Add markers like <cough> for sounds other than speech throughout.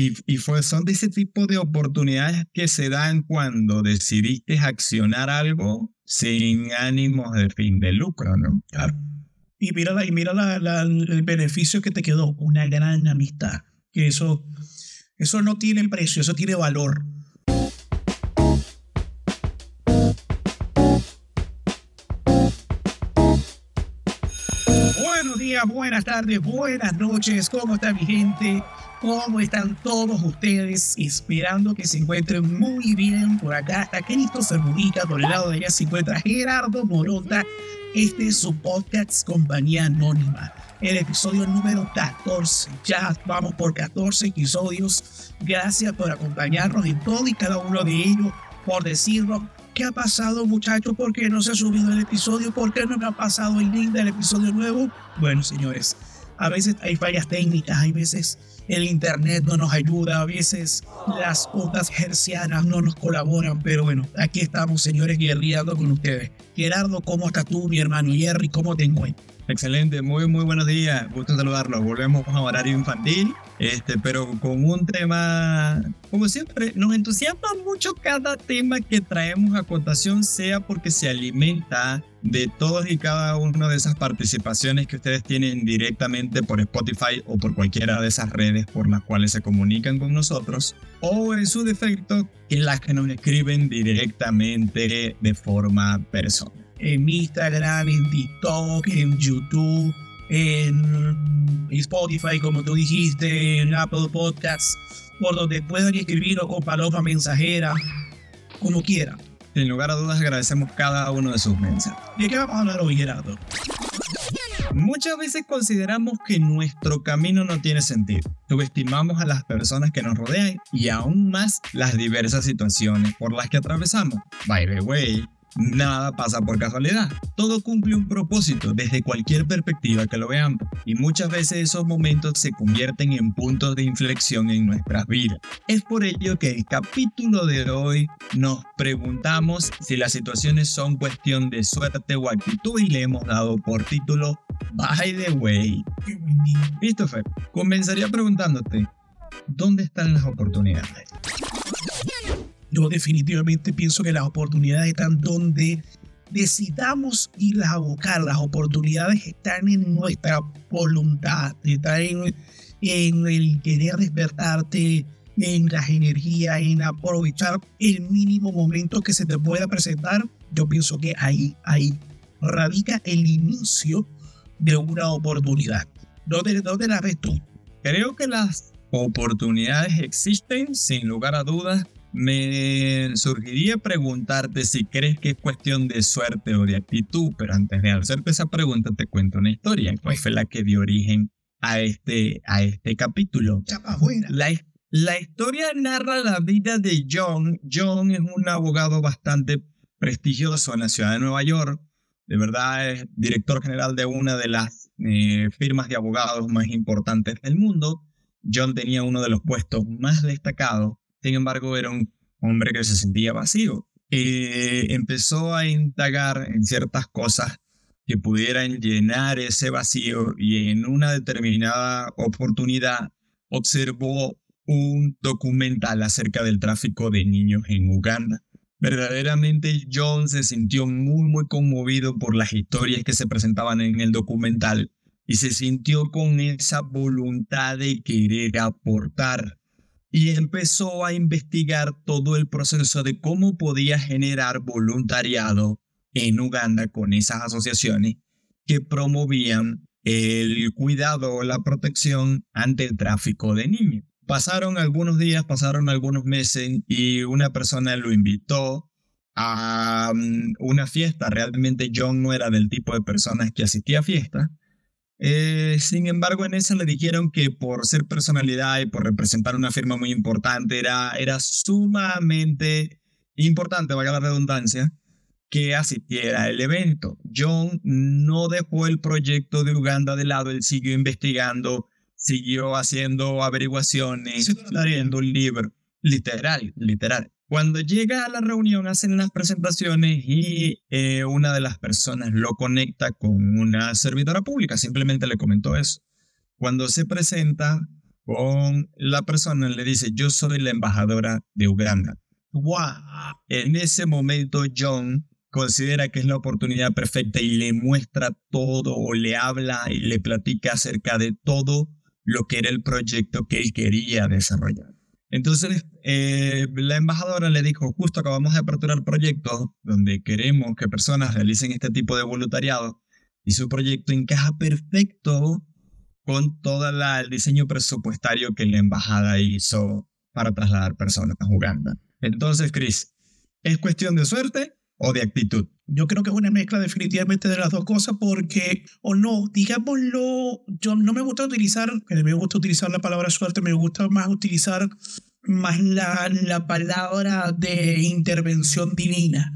Y, fue, son de ese tipo de oportunidades que se dan cuando decidiste accionar algo sin ánimos de fin de lucro, ¿no? Claro. Y mira, la, y mira la, la, el beneficio que te quedó, una gran amistad. Que eso, eso no tiene precio, eso tiene valor. Días, buenas tardes, buenas noches. ¿Cómo está mi gente? ¿Cómo están todos ustedes? Esperando que se encuentren muy bien. Por acá está Cristo Sermunica, por el lado de allá se encuentra Gerardo Morota. Este es su podcast Compañía Anónima. El episodio número 14. Ya vamos por 14 episodios. Gracias por acompañarnos en todo y cada uno de ellos. Por decirnos ¿Qué ha pasado, muchachos? ¿Por qué no se ha subido el episodio? ¿Por qué no me ha pasado el link del episodio nuevo? Bueno, señores, a veces hay fallas técnicas, hay veces el internet no nos ayuda, a veces las ondas hercianas no nos colaboran, pero bueno, aquí estamos, señores, guerreando con ustedes. Gerardo, ¿cómo estás tú, mi hermano Jerry? ¿Cómo te encuentras? Excelente, muy muy buenos días, gusto saludarlos. Volvemos a horario infantil, este, pero con un tema, como siempre, nos entusiasma mucho cada tema que traemos a contación, sea porque se alimenta de todos y cada una de esas participaciones que ustedes tienen directamente por Spotify o por cualquiera de esas redes por las cuales se comunican con nosotros, o en su defecto, en las que nos escriben directamente de forma personal. En Instagram, en TikTok, en YouTube, en Spotify, como tú dijiste, en Apple Podcasts, por donde puedan escribir o con paloma mensajera, como quieran. Sin lugar a dudas agradecemos cada uno de sus mensajes. ¿De qué vamos a hablar hoy, Gerardo? Muchas veces consideramos que nuestro camino no tiene sentido. Subestimamos a las personas que nos rodean y aún más las diversas situaciones por las que atravesamos. By the way, Nada pasa por casualidad. Todo cumple un propósito desde cualquier perspectiva que lo veamos. Y muchas veces esos momentos se convierten en puntos de inflexión en nuestras vidas. Es por ello que el capítulo de hoy nos preguntamos si las situaciones son cuestión de suerte o actitud y le hemos dado por título By the way. Christopher, comenzaría preguntándote, ¿dónde están las oportunidades? Yo definitivamente pienso que las oportunidades están donde decidamos irlas a buscar. Las oportunidades están en nuestra voluntad, están en, en el querer despertarte, en las energías, en aprovechar el mínimo momento que se te pueda presentar. Yo pienso que ahí, ahí radica el inicio de una oportunidad. ¿Dónde, dónde la ves tú? Creo que las oportunidades existen, sin lugar a dudas, me surgiría preguntarte si crees que es cuestión de suerte o de actitud, pero antes de hacerte esa pregunta te cuento una historia, que fue la que dio origen a este, a este capítulo. La, la historia narra la vida de John. John es un abogado bastante prestigioso en la ciudad de Nueva York. De verdad es director general de una de las eh, firmas de abogados más importantes del mundo. John tenía uno de los puestos más destacados sin embargo, era un hombre que se sentía vacío. y empezó a indagar en ciertas cosas que pudieran llenar ese vacío y en una determinada oportunidad observó un documental acerca del tráfico de niños en Uganda. Verdaderamente John se sintió muy muy conmovido por las historias que se presentaban en el documental y se sintió con esa voluntad de querer aportar y empezó a investigar todo el proceso de cómo podía generar voluntariado en Uganda con esas asociaciones que promovían el cuidado o la protección ante el tráfico de niños. Pasaron algunos días, pasaron algunos meses y una persona lo invitó a mm, una fiesta. Realmente John no era del tipo de personas que asistía a fiestas, eh, sin embargo, en esa le dijeron que por ser personalidad y por representar una firma muy importante, era, era sumamente importante, vaya la redundancia, que asistiera al evento. John no dejó el proyecto de Uganda de lado, él siguió investigando, siguió haciendo averiguaciones, leyendo un libro, literal, literal. Cuando llega a la reunión hacen las presentaciones y eh, una de las personas lo conecta con una servidora pública, simplemente le comentó eso. Cuando se presenta, con la persona, le dice, yo soy la embajadora de Uganda. ¡Wow! En ese momento John considera que es la oportunidad perfecta y le muestra todo o le habla y le platica acerca de todo lo que era el proyecto que él quería desarrollar. Entonces, eh, la embajadora le dijo, justo acabamos de aperturar proyectos donde queremos que personas realicen este tipo de voluntariado y su proyecto encaja perfecto con todo el diseño presupuestario que la embajada hizo para trasladar personas a Uganda. Entonces, Chris, ¿es cuestión de suerte o de actitud? Yo creo que es una mezcla definitivamente de las dos cosas porque, o no, digámoslo, yo no me gusta utilizar, me gusta utilizar la palabra suerte, me gusta más utilizar más la, la palabra de intervención divina,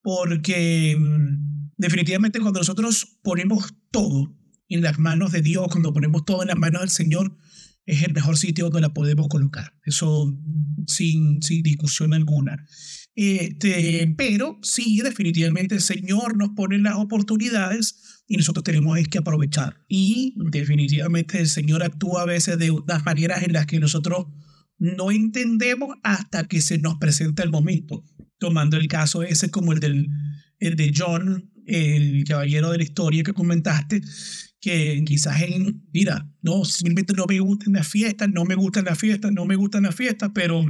porque mm, definitivamente cuando nosotros ponemos todo en las manos de Dios, cuando ponemos todo en las manos del Señor, es el mejor sitio donde la podemos colocar. Eso sin, sin discusión alguna. Este, pero sí, definitivamente el Señor nos pone las oportunidades y nosotros tenemos que aprovechar. Y definitivamente el Señor actúa a veces de unas maneras en las que nosotros no entendemos hasta que se nos presenta el momento. Tomando el caso ese como el, del, el de John, el caballero de la historia que comentaste, que quizás en, mira, no, simplemente no me gustan las fiestas, no me gustan las fiestas, no me gustan las fiestas, pero,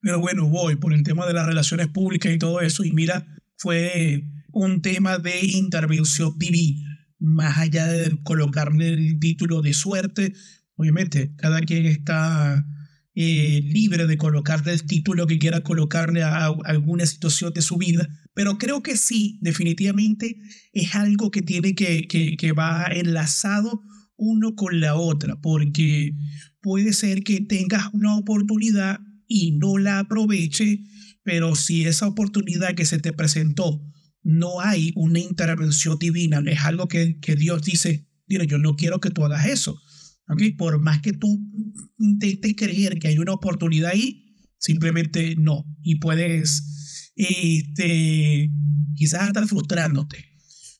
pero bueno, voy por el tema de las relaciones públicas y todo eso, y mira, fue un tema de intervención divina, más allá de colocarle el título de suerte, obviamente, cada quien está eh, libre de colocarle el título que quiera colocarle a, alguna situación de su vida, pero creo que sí, definitivamente es algo que tiene que, que, que va enlazado uno con la otra, porque puede ser que tengas una oportunidad y no la aproveche, pero si esa oportunidad que se te presentó no hay una intervención divina, es algo que, que Dios dice, mira, yo no quiero que tú hagas eso. ¿okay? Por más que tú intentes creer que hay una oportunidad ahí, simplemente no. Y puedes este, quizás estar frustrándote.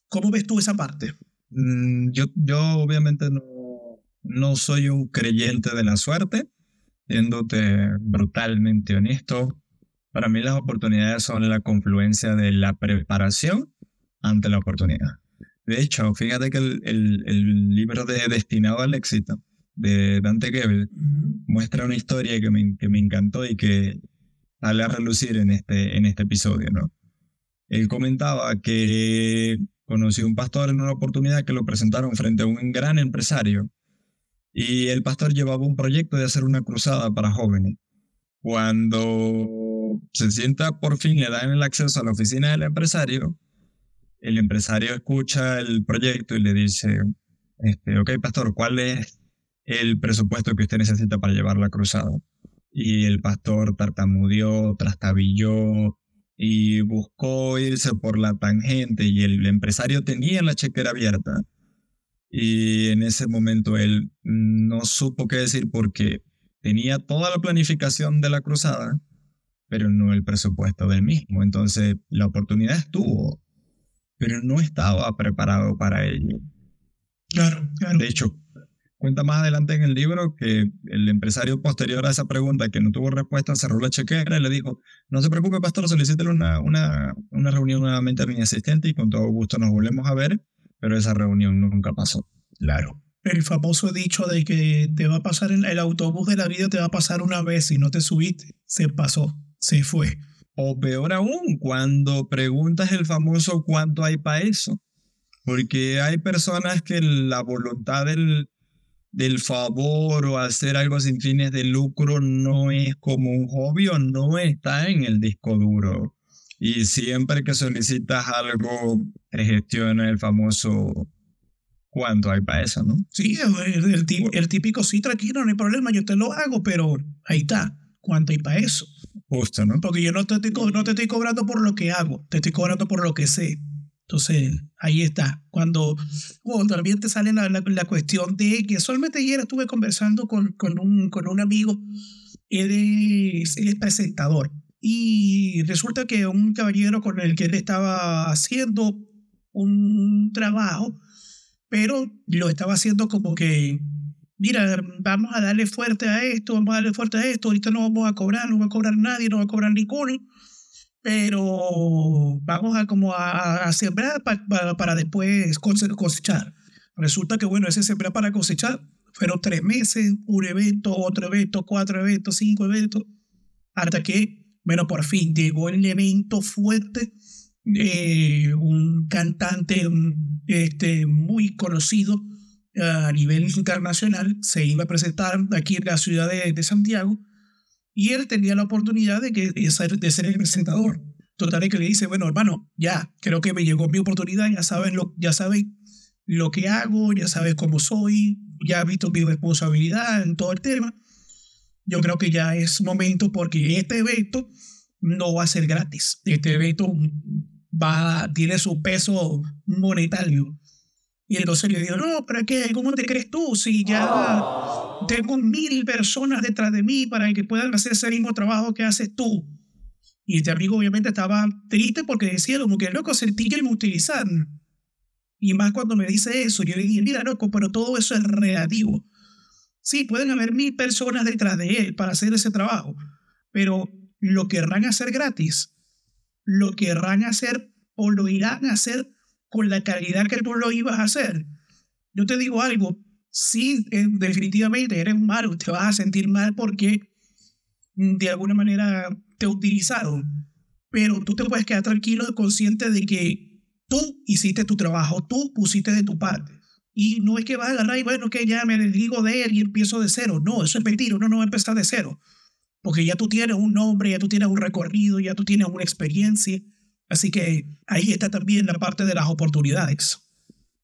¿Cómo ves tú esa parte? Mm, yo, yo obviamente no, no soy un creyente de la suerte, siéndote brutalmente honesto. Para mí las oportunidades son la confluencia de la preparación ante la oportunidad. De hecho, fíjate que el, el, libro de Destinado al Éxito de Dante Gebel muestra una historia que me, que me encantó y que sale a relucir en este, en este episodio, ¿no? Él comentaba que conoció un pastor en una oportunidad que lo presentaron frente a un gran empresario y el pastor llevaba un proyecto de hacer una cruzada para jóvenes. Cuando se sienta por fin, le dan el acceso a la oficina del empresario, el empresario escucha el proyecto y le dice, este, ok, pastor, ¿cuál es el presupuesto que usted necesita para llevar la cruzada? Y el pastor tartamudeó, trastabilló y buscó irse por la tangente y el empresario tenía la chequera abierta. Y en ese momento él no supo qué decir porque tenía toda la planificación de la cruzada, pero no el presupuesto del mismo. Entonces la oportunidad estuvo, pero no estaba preparado para ello. Claro, claro. De hecho, cuenta más adelante en el libro que el empresario posterior a esa pregunta que no tuvo respuesta cerró la chequera y le dijo, no se preocupe pastor, solicítele una, una, una reunión nuevamente a mi asistente y con todo gusto nos volvemos a ver, pero esa reunión nunca pasó. Claro. El famoso dicho de que te va a pasar el, el autobús de la vida, te va a pasar una vez y no te subiste, se pasó, se fue. O peor aún, cuando preguntas el famoso cuánto hay para eso. Porque hay personas que la voluntad del, del favor o hacer algo sin fines de lucro no es como un hobby o no está en el disco duro. Y siempre que solicitas algo, te gestiona el famoso cuánto hay para eso, ¿no? Sí, el, el, el típico, sí, tranquilo, no hay problema, yo te lo hago, pero ahí está, ¿cuánto hay para eso? Justo, ¿no? Porque yo no te, estoy, no te estoy cobrando por lo que hago, te estoy cobrando por lo que sé. Entonces, ahí está. Cuando, cuando también te sale la, la, la, cuestión de que solamente ayer estuve conversando con, con, un, con un amigo, él es, él es presentador. Y resulta que un caballero con el que él estaba haciendo un trabajo, pero lo estaba haciendo como que mira, vamos a darle fuerte a esto, vamos a darle fuerte a esto, ahorita no vamos a cobrar, no va a cobrar nadie, no va a cobrar ninguno, pero vamos a como a, sembrar para después cosechar. Resulta que, bueno, ese sembrar para cosechar fueron tres meses, un evento, otro evento, cuatro eventos, cinco eventos, hasta que, bueno, por fin llegó el evento fuerte, eh, un cantante este, muy conocido a nivel internacional se iba a presentar aquí en la ciudad de, Santiago y él tenía la oportunidad de, que, de, ser, de ser el presentador. Total que le dice, bueno, hermano, ya, creo que me llegó mi oportunidad, ya saben lo, ya saben lo que hago, ya sabes cómo soy, ya has visto mi responsabilidad en todo el tema. Yo creo que ya es momento porque este evento no va a ser gratis. Este evento va, tiene su peso monetario. Y entonces le digo, no, pero qué, ¿cómo te crees tú? Si ya tengo mil personas detrás de mí para que puedan hacer ese mismo trabajo que haces tú. Y este amigo obviamente estaba triste porque decía, como que loco, sentí que me utilizan. Y más cuando me dice eso, yo le dije, mira, loco, pero todo eso es relativo. Sí, pueden haber mil personas detrás de él para hacer ese trabajo, pero lo querrán hacer gratis, lo querrán hacer o lo irán a hacer con la calidad que tú lo ibas a hacer. Yo te digo algo, sí, eh, definitivamente eres malo, te vas a sentir mal porque de alguna manera te utilizaron, pero tú te puedes quedar tranquilo consciente de que Tú hiciste tu trabajo, tú pusiste de tu parte. Y no es que vas a agarrar y bueno, que ya me desligo de él y empiezo de cero. No, eso es mentira, uno no va a empezar de cero. Porque ya tú tienes un nombre, ya tú tienes un recorrido, ya tú tienes una experiencia. Así que ahí está también la parte de las oportunidades.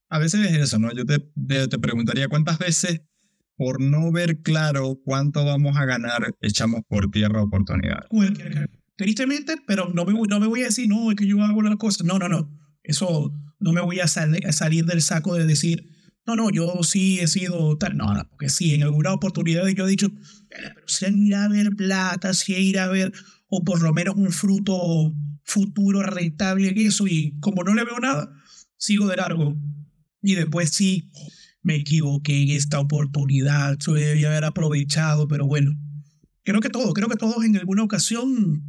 A veces es eso, ¿no? Yo te, te, preguntaría cuántas veces por no ver claro cuánto vamos a ganar, echamos por tierra oportunidades. Tristemente, pero no me, no me voy a decir, no, es que yo hago las cosas. No, no, no. Eso no me voy a, salir del saco de decir, no, no, yo sí he sido tal. No, no, porque sí, en alguna oportunidad yo he dicho, pero si ir a ver plata, si ir a ver, o por lo menos un fruto futuro rentable en eso, y como no le veo nada, sigo de largo. Y después sí, me equivoqué en esta oportunidad, yo debía haber aprovechado, pero bueno, creo que todo, creo que todos en alguna ocasión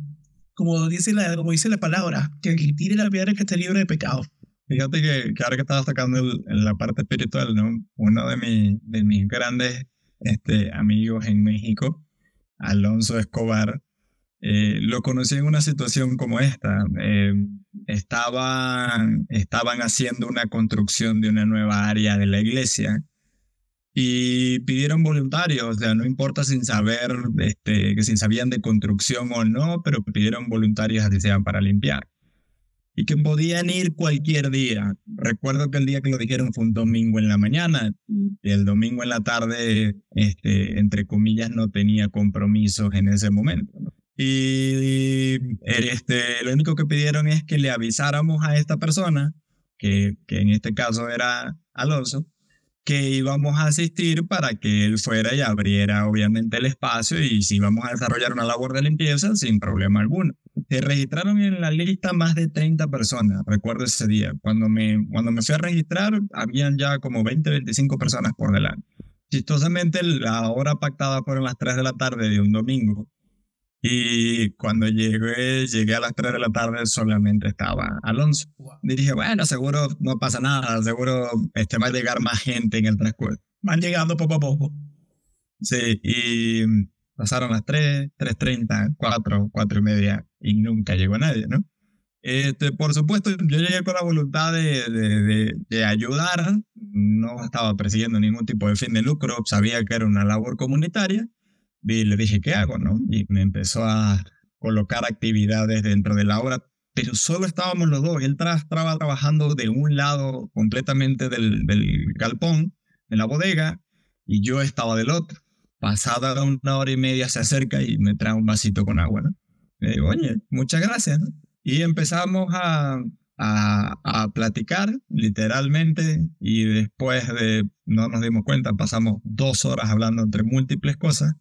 como dice la, como dice la palabra, que tire la piedra que esté libre de pecado. Fíjate que, que ahora que estaba sacando en la parte espiritual, ¿no? uno de, mi, de mis grandes este, amigos en México, Alonso Escobar, eh, lo conocí en una situación como esta. Eh, estaban, estaban haciendo una construcción de una nueva área de la iglesia y pidieron voluntarios, o sea, no importa sin saber, este, que si sabían de construcción o no, pero pidieron voluntarios así sean para limpiar. Y que podían ir cualquier día. Recuerdo que el día que lo dijeron fue un domingo en la mañana y el domingo en la tarde, este, entre comillas, no tenía compromisos en ese momento. Y, este, lo único que pidieron es que le avisáramos a esta persona, que, que en este caso era Alonso, que íbamos a asistir para que él fuera y abriera obviamente el espacio y si íbamos a desarrollar una labor de limpieza sin problema alguno. Se registraron en la lista más de 30 personas, recuerdo ese día. Cuando me, cuando me fui a registrar, habían ya como 20, 25 personas por delante. Chistosamente, la hora pactada fueron las 3 de la tarde de un domingo. Y cuando llegué, llegué a las 3 de la tarde, solamente estaba Alonso. Y dije, bueno, seguro no pasa nada, seguro este, va a llegar más gente en el transcurso. Van llegando poco a poco. Sí, y pasaron las 3, 3.30, 4, 4 y media, y nunca llegó nadie, ¿no? Este, por supuesto, yo llegué con la voluntad de, de, de, ayudar, no estaba persiguiendo ningún tipo de fin de lucro, sabía que era una labor comunitaria, y le dije, ¿qué hago? ¿no? Y me empezó a colocar actividades dentro de la obra, pero solo estábamos los dos. Él estaba trabajando de un lado completamente del, del galpón, de la bodega, y yo estaba del otro. Pasada una hora y media se acerca y me trae un vasito con agua, ¿no? Le digo, oye, muchas gracias. Y empezamos a, a, a, platicar, literalmente, y después de, no nos dimos cuenta, pasamos dos horas hablando entre múltiples cosas.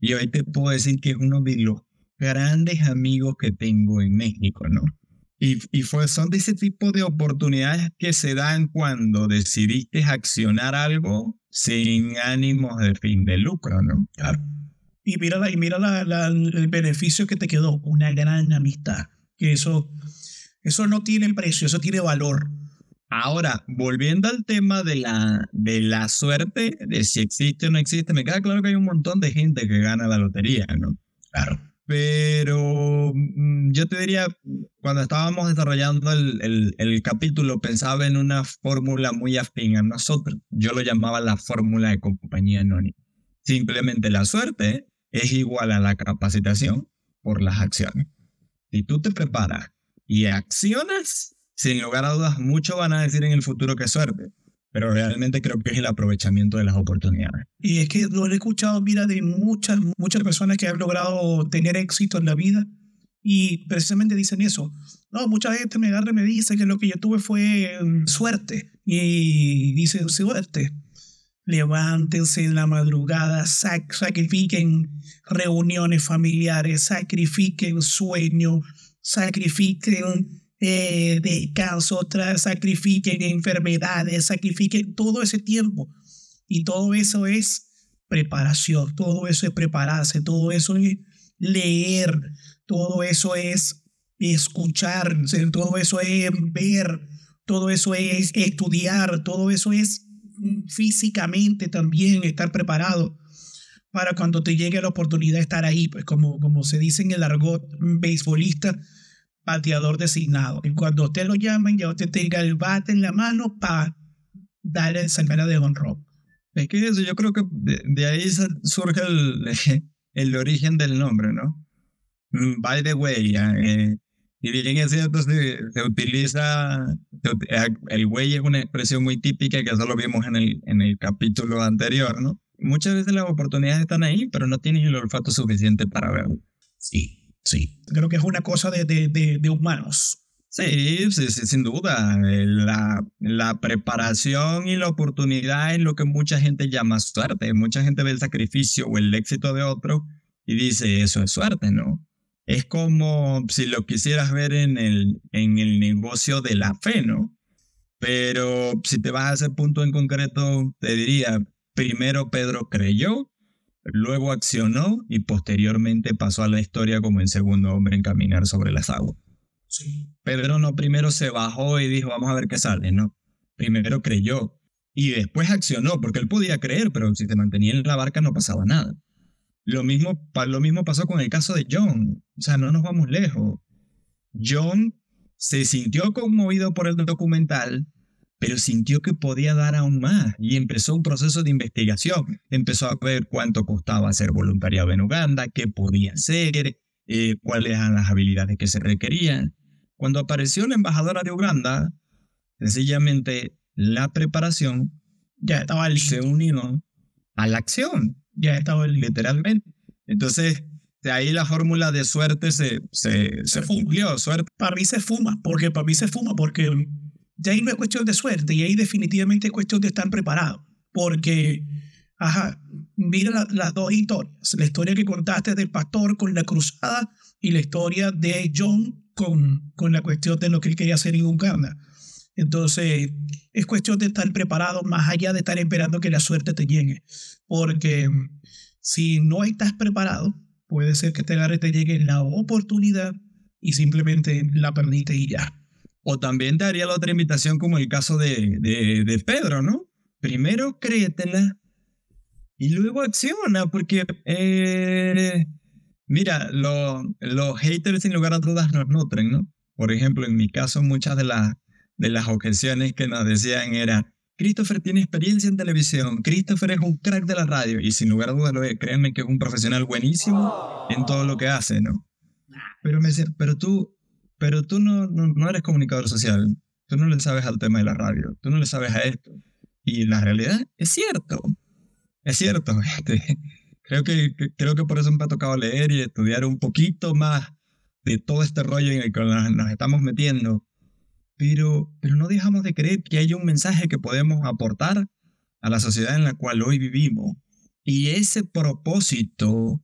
Y hoy te puedo decir que es uno de los grandes amigos que tengo en México, ¿no? Y, y fue, son de ese tipo de oportunidades que se dan cuando decidiste accionar algo sin ánimos de fin de lucro, ¿no? Claro. Y mira, la, y mira la, la, el beneficio que te quedó, una gran amistad. Que eso, eso no tiene precio, eso tiene valor. Ahora, volviendo al tema de la, de la suerte, de si existe o no existe, me queda claro que hay un montón de gente que gana la lotería, ¿no? Claro. Pero mm, yo te diría, cuando estábamos desarrollando el, el, el capítulo, pensaba en una fórmula muy afín a nosotros. Yo lo llamaba la fórmula de compañía anónima. Simplemente la suerte es igual a la capacitación por las acciones. Si tú te preparas y accionas, sin lugar a dudas, muchos van a decir en el futuro que suerte pero realmente creo que es el aprovechamiento de las oportunidades. Y es que lo he escuchado, mira, de muchas, muchas personas que han logrado tener éxito en la vida y precisamente dicen eso. No, mucha gente me agarra y me dice que lo que yo tuve fue mm, suerte. Y dicen, suerte. Levántense en la madrugada, sac sacrifiquen reuniones familiares, sacrifiquen sueño, sacrifiquen eh, descanso, sacrifiquen enfermedades, sacrifiquen todo ese tiempo. Y todo eso es preparación, todo eso es prepararse, todo eso es leer, todo eso es escuchar, todo eso es ver, todo eso es estudiar, todo eso es físicamente también estar preparado para cuando te llegue la oportunidad de estar ahí, pues como, como se dice en el argot beisbolista, bateador designado. Y cuando usted lo llamen, ya usted tenga el bate en la mano para darle el sangre de honrón. Es que eso, yo creo que de, ahí surge el, <laughs> el, origen del nombre, ¿no? Mm, by the way, eh, y bien es cierto, se, se utiliza, el güey es una expresión muy típica que eso lo vimos en el, en el capítulo anterior, ¿no? Muchas veces las oportunidades están ahí, pero no tienes el olfato suficiente para verlo. Sí. Sí, creo que es una cosa de, de, de, humanos. Sí, sí, sí, sin duda. La, la preparación y la oportunidad es lo que mucha gente llama suerte. Mucha gente ve el sacrificio o el éxito de otro y dice, eso es suerte, ¿no? Es como si lo quisieras ver en el, en el negocio de la fe, ¿no? Pero si te vas a ese punto en concreto, te diría, primero Pedro creyó Luego accionó y posteriormente pasó a la historia como el segundo hombre en caminar sobre las aguas. Sí. Pedro no primero se bajó y dijo, vamos a ver qué sale, no. Primero creyó y después accionó, porque él podía creer, pero si se mantenía en la barca no pasaba nada. Lo mismo, lo mismo pasó con el caso de John. O sea, no nos vamos lejos. John se sintió conmovido por el documental, pero sintió que podía dar aún más y empezó un proceso de investigación. Empezó a ver cuánto costaba ser voluntariado en Uganda, qué podía hacer, eh, cuáles eran las habilidades que se requerían. Cuando apareció la embajadora de Uganda, sencillamente la preparación ya estaba se unió a la acción. Ya estaba literalmente. Entonces, de ahí la fórmula de suerte se, se, se, se Suerte. Para mí se fuma, porque para mí se fuma, porque ya ahí no es cuestión de suerte, y ahí definitivamente es cuestión de estar preparado. Porque, ajá, mira las dos historias. La historia que contaste del pastor con la cruzada y la historia de John con, con la cuestión de lo que él quería hacer en Uganda. Entonces, es cuestión de estar preparado más allá de estar esperando que la suerte te llegue. Porque si no estás preparado, puede ser que te agarre, te llegue la oportunidad y simplemente la perdiste y ya. O también te haría la otra invitación como el caso de, de, Pedro, ¿no? Primero créetela y luego acciona, porque, eh, mira, los haters sin lugar a dudas nos nutren, ¿no? Por ejemplo, en mi caso, muchas de, las de las objeciones que nos decían era, Christopher tiene experiencia en televisión, Christopher es un crack de la radio, y sin lugar a dudas, lo créanme que es un profesional buenísimo en todo lo que hace, ¿no? Pero me decían, pero tú, pero tú no, no, eres comunicador social, tú no le sabes al tema de la radio, tú no le sabes a esto. Y la realidad es cierto, es cierto. <laughs> Este, creo, que, creo que por eso me ha tocado leer y estudiar un poquito más de todo este rollo en el que nos estamos metiendo. Pero, pero no dejamos de creer que hay un mensaje que podemos aportar a la sociedad en la cual hoy vivimos. Y ese propósito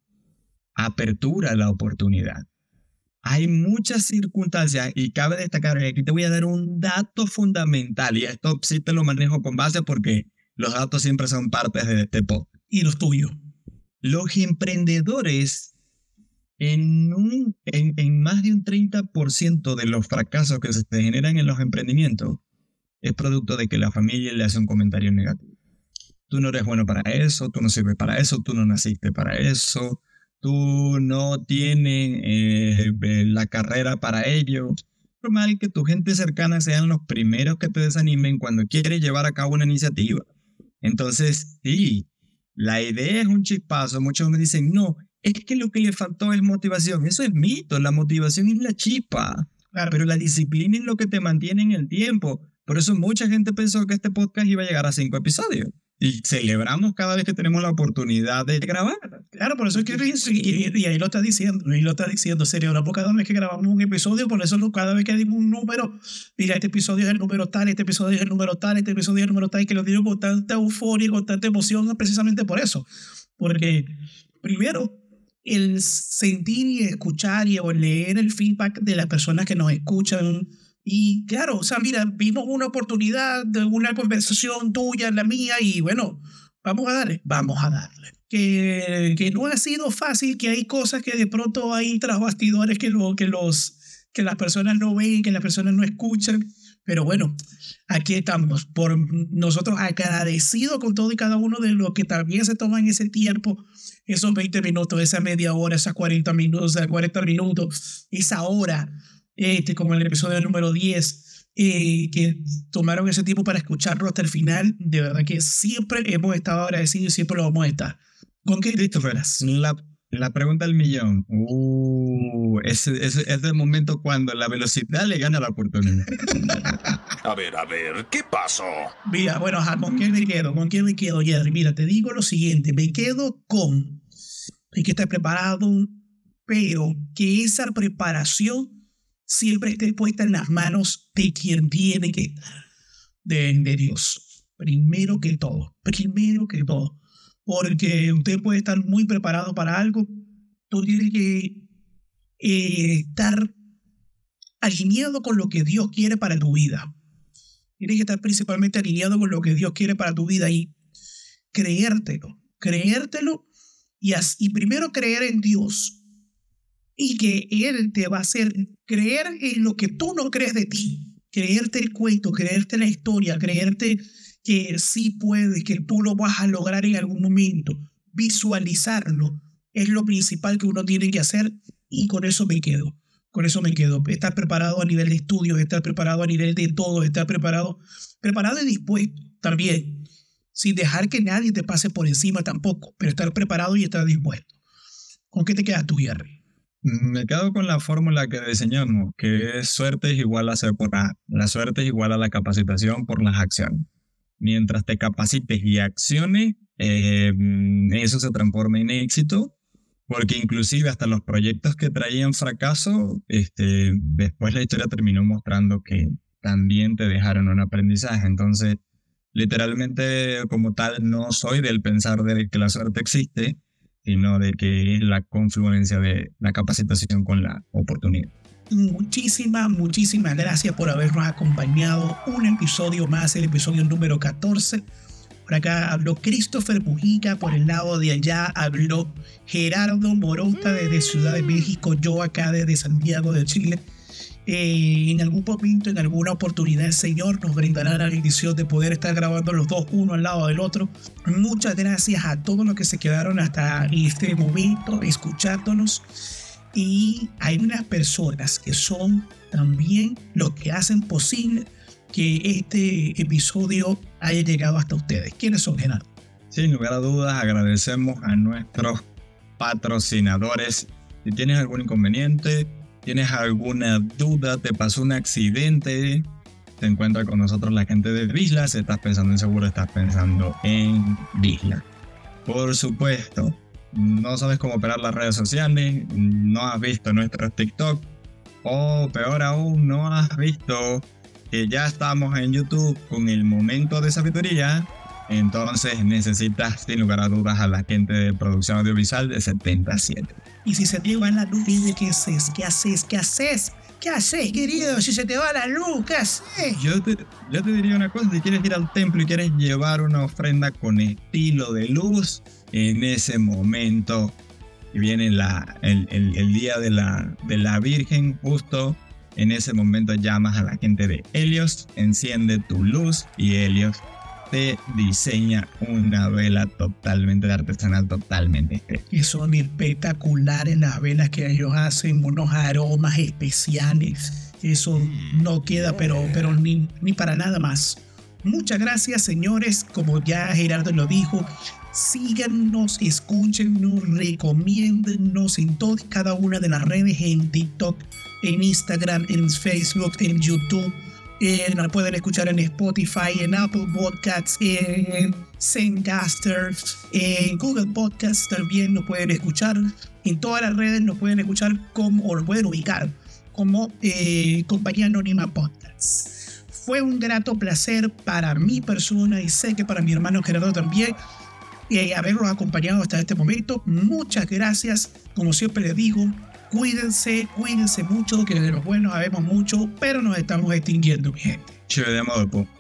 apertura la oportunidad. Hay muchas circunstancias y cabe destacar, aquí te voy a dar un dato fundamental y esto sí te lo manejo con base porque los datos siempre son partes de este podcast. Y los tuyos. Los emprendedores, en, un, en, en más de un 30% de los fracasos que se generan en los emprendimientos, es producto de que la familia le hace un comentario negativo. Tú no eres bueno para eso, tú no sirves para eso, tú no naciste para eso, tú no tienes eh, la carrera para ello. Normal que tu gente cercana sean los primeros que te desanimen cuando quieres llevar a cabo una iniciativa. Entonces, sí, la idea es un chispazo. Muchos me dicen, no, es que lo que le faltó es motivación. Eso es mito, la motivación es la chispa. Pero la disciplina es lo que te mantiene en el tiempo. Por eso mucha gente pensó que este podcast iba a llegar a cinco episodios. Y celebramos cada vez que tenemos la oportunidad de grabar. Claro, por eso es que y, y ahí lo está diciendo, y lo está diciendo, serio, cada vez que grabamos un episodio, por eso cada vez que digo un número, mira, este episodio es el número tal, este episodio es el número tal, este episodio es el número tal, y que lo digo con tanta euforia, con tanta emoción, precisamente por eso. Porque, primero, el sentir y escuchar y o leer el feedback de las personas que nos escuchan, y claro, o sea, mira, vimos una oportunidad de una conversación tuya, la mía, y bueno, vamos a darle, vamos a darle. Que, que no ha sido fácil, que hay cosas que de pronto hay tras bastidores que, lo, que, los, que las personas no ven, que las personas no escuchan. Pero bueno, aquí estamos, por nosotros agradecidos con todo y cada uno de los que también se toman ese tiempo, esos 20 minutos, esa media hora, esas 40 minutos, esas 40 minutos, esa hora este, como en el episodio número 10, eh, que tomaron ese tiempo para escucharlo hasta el final. De verdad que siempre hemos estado agradecidos y siempre lo vamos a estar. ¿Con qué, Christopher? La, la pregunta del millón. Uh, ese, es el momento cuando la velocidad le gana la oportunidad. <laughs> A ver, a ver, ¿qué pasó? Mira, bueno, ¿con quién me quedo? ¿Con quién me quedo, Jerry? Mira, te digo lo siguiente, me quedo con... Hay que estar preparado, pero que esa preparación siempre esté puesta en las manos de quien tiene que estar, de, Dios. Primero que todo, primero que todo. Porque usted puede estar muy preparado para algo, tú tienes que eh, estar alineado con lo que Dios quiere para tu vida. Tienes que estar principalmente alineado con lo que Dios quiere para tu vida y creértelo, creértelo y, y primero creer en Dios y que Él te va a hacer creer en lo que tú no crees de ti, creerte el cuento, creerte la historia, creerte que sí puedes, que tú lo vas a lograr en algún momento, visualizarlo, es lo principal que uno tiene que hacer y con eso me quedo. Con eso me quedo. Estar preparado a nivel de estudios, estar preparado a nivel de todo, estar preparado, preparado y dispuesto también, sin dejar que nadie te pase por encima tampoco, pero estar preparado y estar dispuesto. ¿Con qué te quedas tú, Jerry? Me quedo con la fórmula que diseñamos, que es suerte es igual a ser por A. La suerte es igual a la capacitación por las acciones. Mientras te capacites y acciones, eh, eso se transforma en éxito, porque inclusive hasta los proyectos que traían fracaso, este, después la historia terminó mostrando que también te dejaron un aprendizaje. Entonces, literalmente como tal, no soy del pensar de que la suerte existe, sino de que es la confluencia de la capacitación con la oportunidad. Muchísimas, muchísimas gracias por habernos acompañado un episodio más, el episodio número 14. Por acá habló Christopher Mujica, por el lado de allá habló Gerardo Morota desde Ciudad de México, yo acá desde Santiago de Chile. Eh, en algún momento, en alguna oportunidad, el Señor nos brindará la bendición de poder estar grabando los dos uno al lado del otro. Muchas gracias a todos los que se quedaron hasta este momento escuchándonos. Y hay unas personas que son también los que hacen posible que este episodio haya llegado hasta ustedes. ¿Quiénes son, Gerardo? Sin lugar a dudas, agradecemos a nuestros patrocinadores. Si tienes algún inconveniente, tienes alguna duda, te pasó un accidente, te encuentras con nosotros la gente de Visla, si estás pensando en seguro, estás pensando en Visla. Por supuesto, no sabes cómo operar las redes sociales, no has visto nuestro TikTok, o peor aún, no has visto que ya estamos en YouTube con el momento de sabiduría, entonces necesitas sin lugar a dudas a la gente de producción audiovisual de 77. Y si se te va la luz, ¿qué haces? ¿Qué haces? ¿Qué haces? ¿Qué haces, querido? Si se te va la luz, ¿qué haces? Yo te, yo te diría una cosa, si quieres ir al templo y quieres llevar una ofrenda con estilo de luz, en ese momento que viene la, el, el, el día de la, de la Virgen, justo en ese momento llamas a la gente de Helios, enciende tu luz y Helios te diseña una vela totalmente artesanal, totalmente Que son espectaculares las velas que ellos hacen, unos aromas especiales. Eso no queda, pero, pero ni, ni para nada más. Muchas gracias, señores. Como ya Gerardo lo dijo, síganos, escúchenos, recomiéndennos en todas cada una de las redes, en TikTok, en Instagram, en Facebook, en YouTube eh, nos pueden escuchar en Spotify, en Apple Podcasts, en Zencaster, en Google Podcasts también nos pueden escuchar. En todas las redes nos pueden escuchar como, o nos pueden ubicar como eh, Compañía Anónima Podcasts. Fue un grato placer para mi persona y sé que para mi hermano Gerardo también eh, haberlos acompañado hasta este momento. Muchas gracias. Como siempre les digo, Cuídense, cuídense mucho, que de los buenos sabemos mucho, pero nos estamos extinguiendo, mi gente. Chévere de